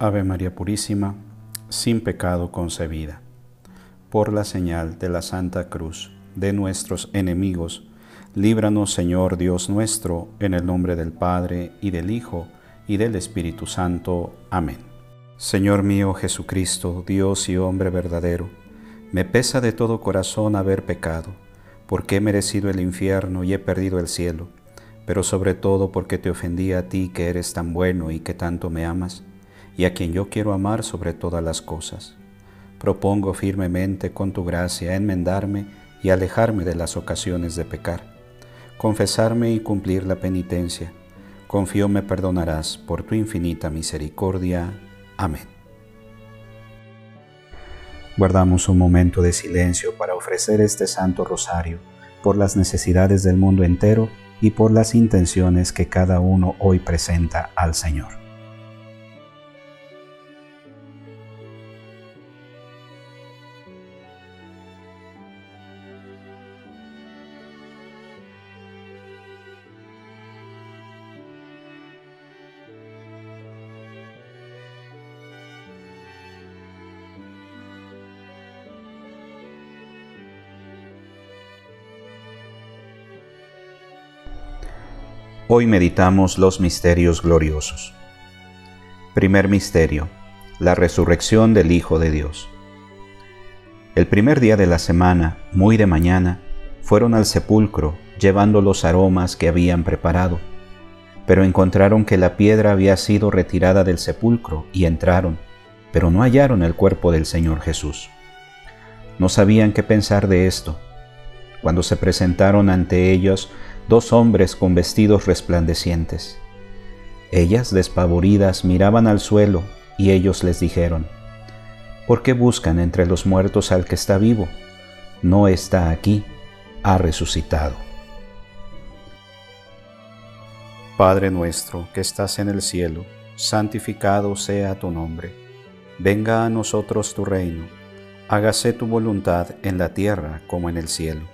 Ave María Purísima, sin pecado concebida. Por la señal de la Santa Cruz de nuestros enemigos, líbranos Señor Dios nuestro, en el nombre del Padre y del Hijo y del Espíritu Santo. Amén. Señor mío Jesucristo, Dios y hombre verdadero, me pesa de todo corazón haber pecado, porque he merecido el infierno y he perdido el cielo, pero sobre todo porque te ofendí a ti que eres tan bueno y que tanto me amas y a quien yo quiero amar sobre todas las cosas. Propongo firmemente con tu gracia enmendarme y alejarme de las ocasiones de pecar, confesarme y cumplir la penitencia. Confío me perdonarás por tu infinita misericordia. Amén. Guardamos un momento de silencio para ofrecer este Santo Rosario por las necesidades del mundo entero y por las intenciones que cada uno hoy presenta al Señor. Hoy meditamos los misterios gloriosos. Primer misterio, la resurrección del Hijo de Dios. El primer día de la semana, muy de mañana, fueron al sepulcro llevando los aromas que habían preparado, pero encontraron que la piedra había sido retirada del sepulcro y entraron, pero no hallaron el cuerpo del Señor Jesús. No sabían qué pensar de esto. Cuando se presentaron ante ellos dos hombres con vestidos resplandecientes. Ellas, despavoridas, miraban al suelo y ellos les dijeron, ¿por qué buscan entre los muertos al que está vivo? No está aquí, ha resucitado. Padre nuestro que estás en el cielo, santificado sea tu nombre. Venga a nosotros tu reino. Hágase tu voluntad en la tierra como en el cielo.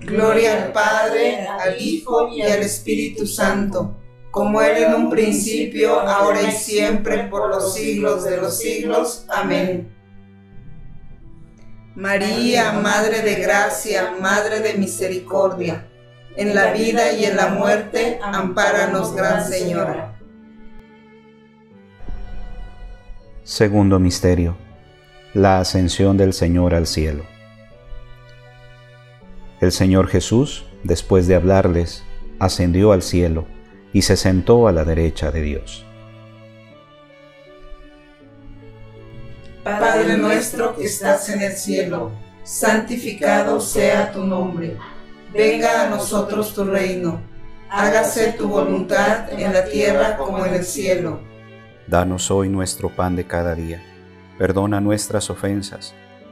Gloria al Padre, al Hijo y al Espíritu Santo, como era en un principio, ahora y siempre, por los siglos de los siglos. Amén. María, Madre de Gracia, Madre de Misericordia, en la vida y en la muerte, ampáranos, Gran Señora. Segundo Misterio. La ascensión del Señor al cielo. El Señor Jesús, después de hablarles, ascendió al cielo y se sentó a la derecha de Dios. Padre nuestro que estás en el cielo, santificado sea tu nombre. Venga a nosotros tu reino. Hágase tu voluntad en la tierra como en el cielo. Danos hoy nuestro pan de cada día. Perdona nuestras ofensas,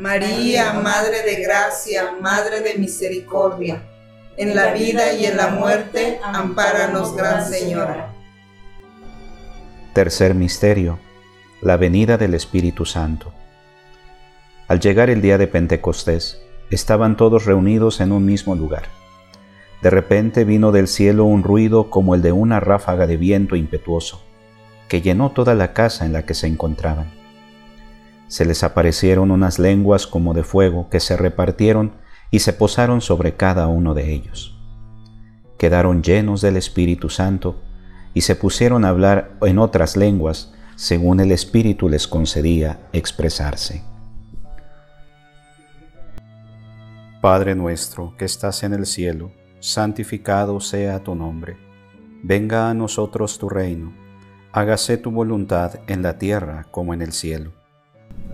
María, Madre de Gracia, Madre de Misericordia, en la vida y en la muerte, ampáranos, Gran Señora. Tercer Misterio. La venida del Espíritu Santo. Al llegar el día de Pentecostés, estaban todos reunidos en un mismo lugar. De repente vino del cielo un ruido como el de una ráfaga de viento impetuoso, que llenó toda la casa en la que se encontraban. Se les aparecieron unas lenguas como de fuego que se repartieron y se posaron sobre cada uno de ellos. Quedaron llenos del Espíritu Santo y se pusieron a hablar en otras lenguas según el Espíritu les concedía expresarse. Padre nuestro que estás en el cielo, santificado sea tu nombre. Venga a nosotros tu reino. Hágase tu voluntad en la tierra como en el cielo.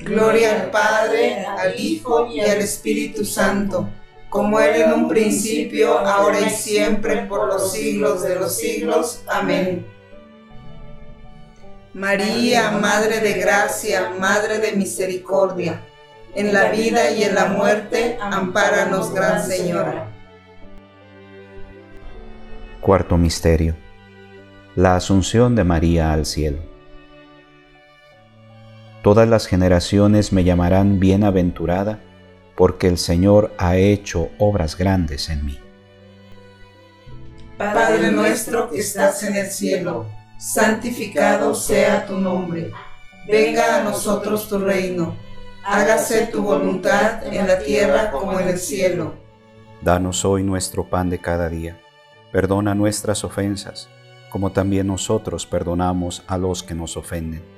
Gloria al Padre, al Hijo y al Espíritu Santo, como era en un principio, ahora y siempre, por los siglos de los siglos. Amén. María, Madre de Gracia, Madre de Misericordia, en la vida y en la muerte, ampáranos, Gran Señora. Cuarto Misterio. La Asunción de María al cielo. Todas las generaciones me llamarán bienaventurada, porque el Señor ha hecho obras grandes en mí. Padre nuestro que estás en el cielo, santificado sea tu nombre. Venga a nosotros tu reino. Hágase tu voluntad en la tierra como en el cielo. Danos hoy nuestro pan de cada día. Perdona nuestras ofensas, como también nosotros perdonamos a los que nos ofenden.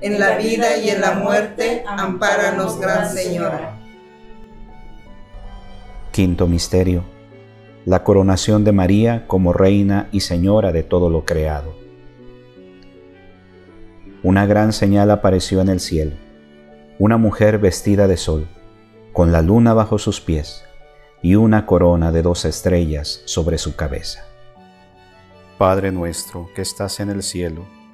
en la vida y en la muerte, ampáranos, Gran Señora. Quinto Misterio. La coronación de María como Reina y Señora de todo lo creado. Una gran señal apareció en el cielo, una mujer vestida de sol, con la luna bajo sus pies y una corona de dos estrellas sobre su cabeza. Padre nuestro que estás en el cielo,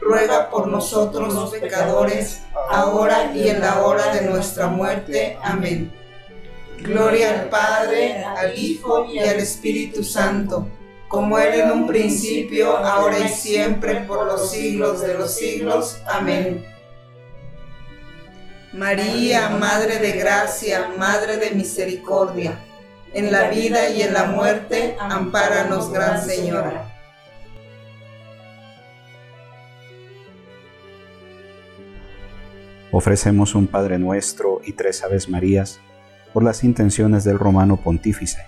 ruega por nosotros pecadores, ahora y en la hora de nuestra muerte. Amén. Gloria al Padre, al Hijo y al Espíritu Santo, como era en un principio, ahora y siempre, por los siglos de los siglos. Amén. María, Madre de Gracia, Madre de Misericordia, en la vida y en la muerte, ampáranos, Gran Señora. Ofrecemos un Padre Nuestro y tres Aves Marías por las intenciones del Romano Pontífice,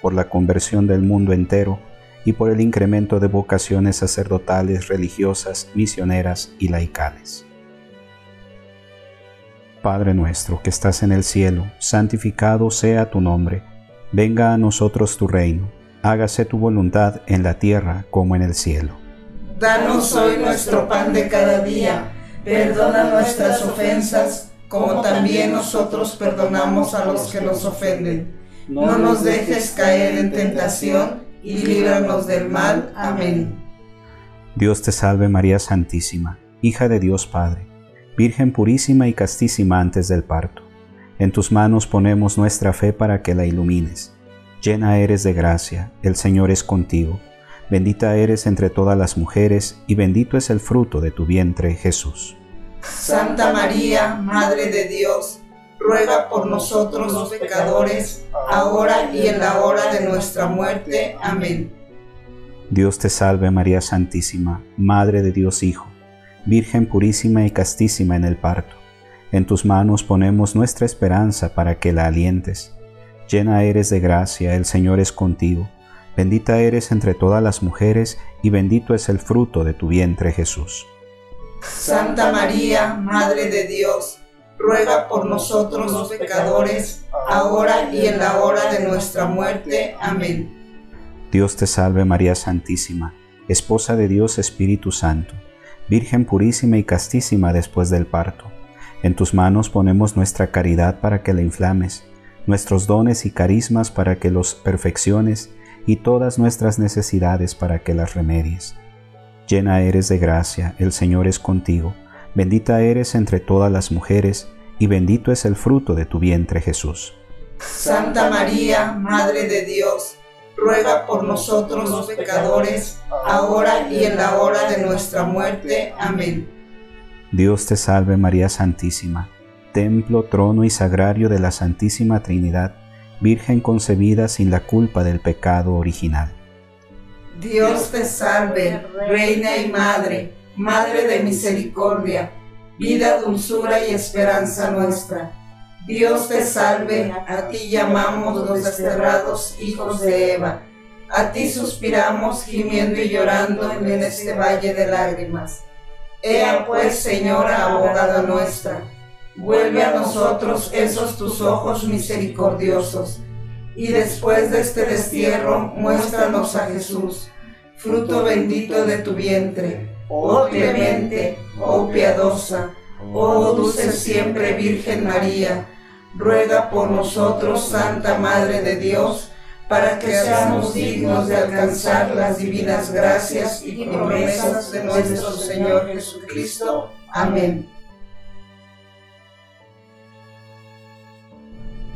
por la conversión del mundo entero y por el incremento de vocaciones sacerdotales, religiosas, misioneras y laicales. Padre nuestro que estás en el cielo, santificado sea tu nombre, venga a nosotros tu reino, hágase tu voluntad en la tierra como en el cielo. Danos hoy nuestro pan de cada día, perdona nuestras ofensas como también nosotros perdonamos a los que nos ofenden. No nos dejes caer en tentación y líbranos del mal. Amén. Dios te salve María Santísima, hija de Dios Padre, Virgen purísima y castísima antes del parto. En tus manos ponemos nuestra fe para que la ilumines. Llena eres de gracia, el Señor es contigo. Bendita eres entre todas las mujeres y bendito es el fruto de tu vientre, Jesús. Santa María, Madre de Dios, ruega por nosotros los pecadores, ahora y en la hora de nuestra muerte. Amén. Dios te salve María Santísima, Madre de Dios Hijo, Virgen purísima y castísima en el parto. En tus manos ponemos nuestra esperanza para que la alientes. Llena eres de gracia, el Señor es contigo. Bendita eres entre todas las mujeres y bendito es el fruto de tu vientre Jesús. Santa María, Madre de Dios, ruega por nosotros los pecadores, ahora y en la hora de nuestra muerte. Amén. Dios te salve María Santísima, Esposa de Dios Espíritu Santo, Virgen purísima y castísima después del parto. En tus manos ponemos nuestra caridad para que la inflames, nuestros dones y carismas para que los perfecciones y todas nuestras necesidades para que las remedies. Llena eres de gracia, el Señor es contigo Bendita eres entre todas las mujeres, y bendito es el fruto de tu vientre Jesús. Santa María, Madre de Dios, ruega por nosotros los pecadores, ahora y en la hora de nuestra muerte. Amén. Dios te salve María Santísima, templo, trono y sagrario de la Santísima Trinidad, Virgen concebida sin la culpa del pecado original. Dios te salve, Reina y Madre Madre de misericordia, vida, dulzura y esperanza nuestra. Dios te salve, a ti llamamos los desterrados hijos de Eva. A ti suspiramos gimiendo y llorando en este valle de lágrimas. Ea pues, Señora, abogada nuestra, vuelve a nosotros esos tus ojos misericordiosos, y después de este destierro muéstranos a Jesús, fruto bendito de tu vientre oh clemente, oh piadosa, oh dulce siempre Virgen María, ruega por nosotros, Santa Madre de Dios, para que seamos dignos de alcanzar las divinas gracias y promesas de nuestro Señor Jesucristo. Amén.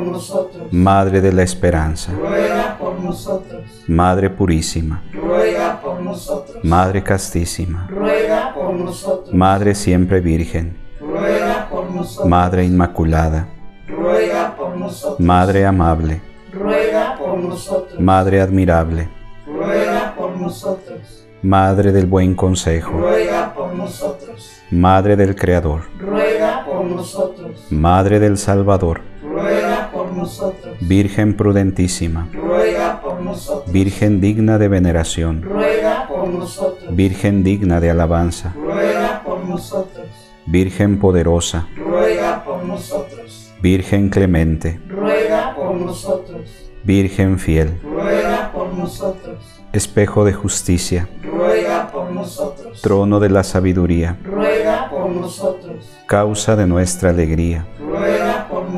por nosotros. Madre de la Esperanza, ruega por nosotros. Madre Purísima, ruega por nosotros. Madre Castísima, ruega por nosotros. Madre Siempre Virgen, ruega por nosotros. Madre Inmaculada, ruega por nosotros. Madre Amable, ruega por nosotros. Madre Admirable, ruega por nosotros. Madre del buen consejo, ruega por nosotros. Madre del Creador, ruega por nosotros. Madre del Salvador, ruega por nosotros. Virgen prudentísima, ruega por nosotros. Virgen digna de veneración, ruega por nosotros. Virgen digna de alabanza, ruega por nosotros. Virgen poderosa, ruega por nosotros. Virgen clemente, ruega por nosotros. Virgen fiel, ruega por nosotros. espejo de justicia, ruega por nosotros. trono de la sabiduría, ruega por nosotros. causa de nuestra alegría, ruega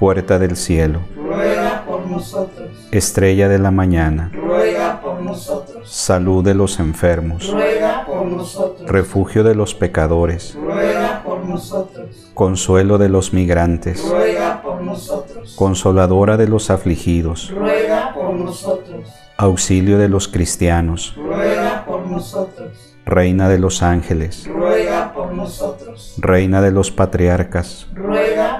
Puerta del cielo, ruega por nosotros. estrella de la mañana, ruega por nosotros. salud de los enfermos, ruega por nosotros. refugio de los pecadores, ruega por nosotros. consuelo de los migrantes, ruega por nosotros. consoladora de los afligidos, ruega por nosotros. auxilio de los cristianos, ruega por nosotros. reina de los ángeles, ruega por nosotros. reina de los patriarcas, ruega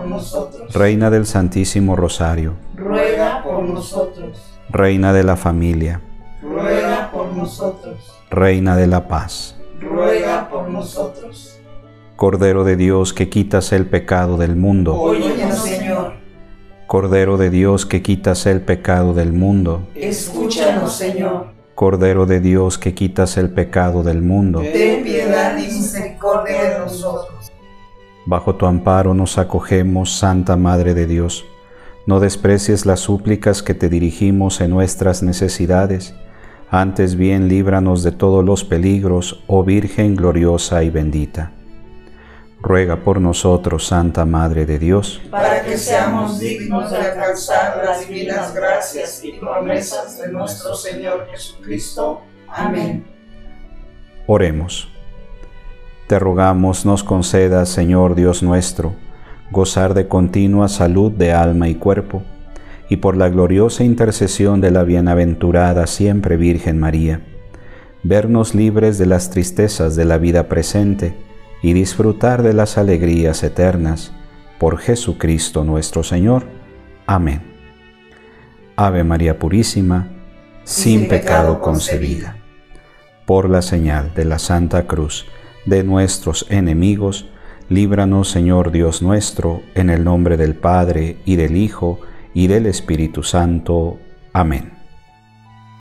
por nosotros. reina del Santísimo Rosario, ruega por nosotros. reina de la familia, ruega por nosotros. reina de la paz, ruega por nosotros. Cordero de Dios que quitas el pecado del mundo, Óyenos, Señor. Cordero de Dios que quitas el pecado del mundo, Escúchanos, Señor. Cordero de Dios que quitas el pecado del mundo, Ten piedad y misericordia de nosotros. Bajo tu amparo nos acogemos, Santa Madre de Dios. No desprecies las súplicas que te dirigimos en nuestras necesidades, antes bien líbranos de todos los peligros, oh Virgen gloriosa y bendita. Ruega por nosotros, Santa Madre de Dios, para que seamos dignos de alcanzar las divinas gracias y promesas de nuestro Señor Jesucristo. Amén. Oremos. Te rogamos nos concedas, Señor Dios nuestro, gozar de continua salud de alma y cuerpo, y por la gloriosa intercesión de la bienaventurada siempre Virgen María, vernos libres de las tristezas de la vida presente y disfrutar de las alegrías eternas. Por Jesucristo nuestro Señor. Amén. Ave María Purísima, sin pecado concebida. Por la señal de la Santa Cruz de nuestros enemigos, líbranos Señor Dios nuestro, en el nombre del Padre y del Hijo y del Espíritu Santo. Amén.